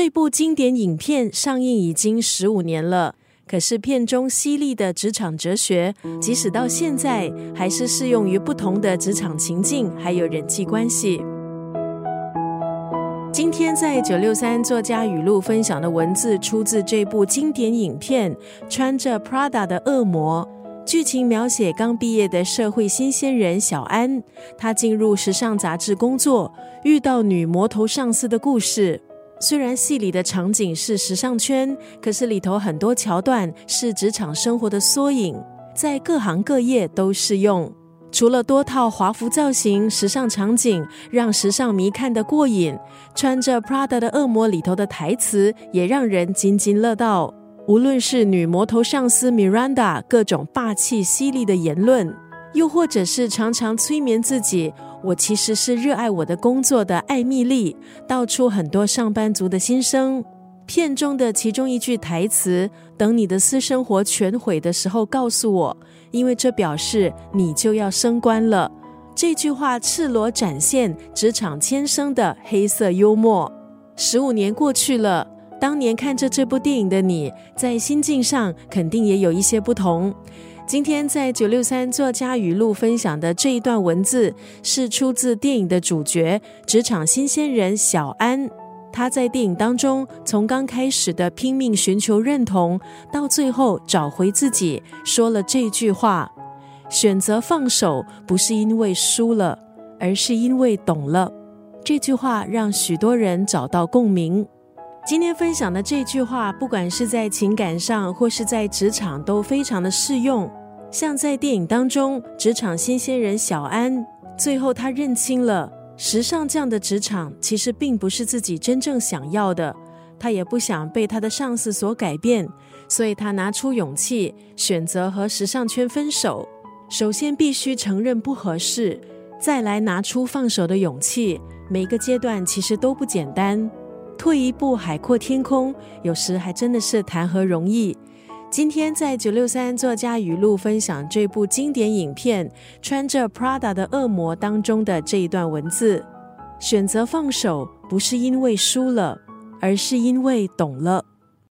这部经典影片上映已经十五年了，可是片中犀利的职场哲学，即使到现在还是适用于不同的职场情境，还有人际关系。今天在九六三作家语录分享的文字，出自这部经典影片《穿着 Prada 的恶魔》。剧情描写刚毕业的社会新鲜人小安，他进入时尚杂志工作，遇到女魔头上司的故事。虽然戏里的场景是时尚圈，可是里头很多桥段是职场生活的缩影，在各行各业都适用。除了多套华服造型、时尚场景让时尚迷看得过瘾，穿着 Prada 的恶魔里头的台词也让人津津乐道。无论是女魔头上司 Miranda 各种霸气犀利的言论，又或者是常常催眠自己“我其实是热爱我的工作的”艾米丽，道出很多上班族的心声。片中的其中一句台词：“等你的私生活全毁的时候，告诉我，因为这表示你就要升官了。”这句话赤裸展现职场天生的黑色幽默。十五年过去了。当年看着这部电影的你，在心境上肯定也有一些不同。今天在九六三作家语录分享的这一段文字，是出自电影的主角职场新鲜人小安。他在电影当中，从刚开始的拼命寻求认同，到最后找回自己，说了这句话：选择放手，不是因为输了，而是因为懂了。这句话让许多人找到共鸣。今天分享的这句话，不管是在情感上或是在职场，都非常的适用。像在电影当中，职场新鲜人小安，最后他认清了时尚这样的职场其实并不是自己真正想要的，他也不想被他的上司所改变，所以他拿出勇气，选择和时尚圈分手。首先必须承认不合适，再来拿出放手的勇气。每个阶段其实都不简单。退一步，海阔天空，有时还真的是谈何容易。今天在九六三作家语录分享这部经典影片《穿着 Prada 的恶魔》当中的这一段文字：选择放手，不是因为输了，而是因为懂了。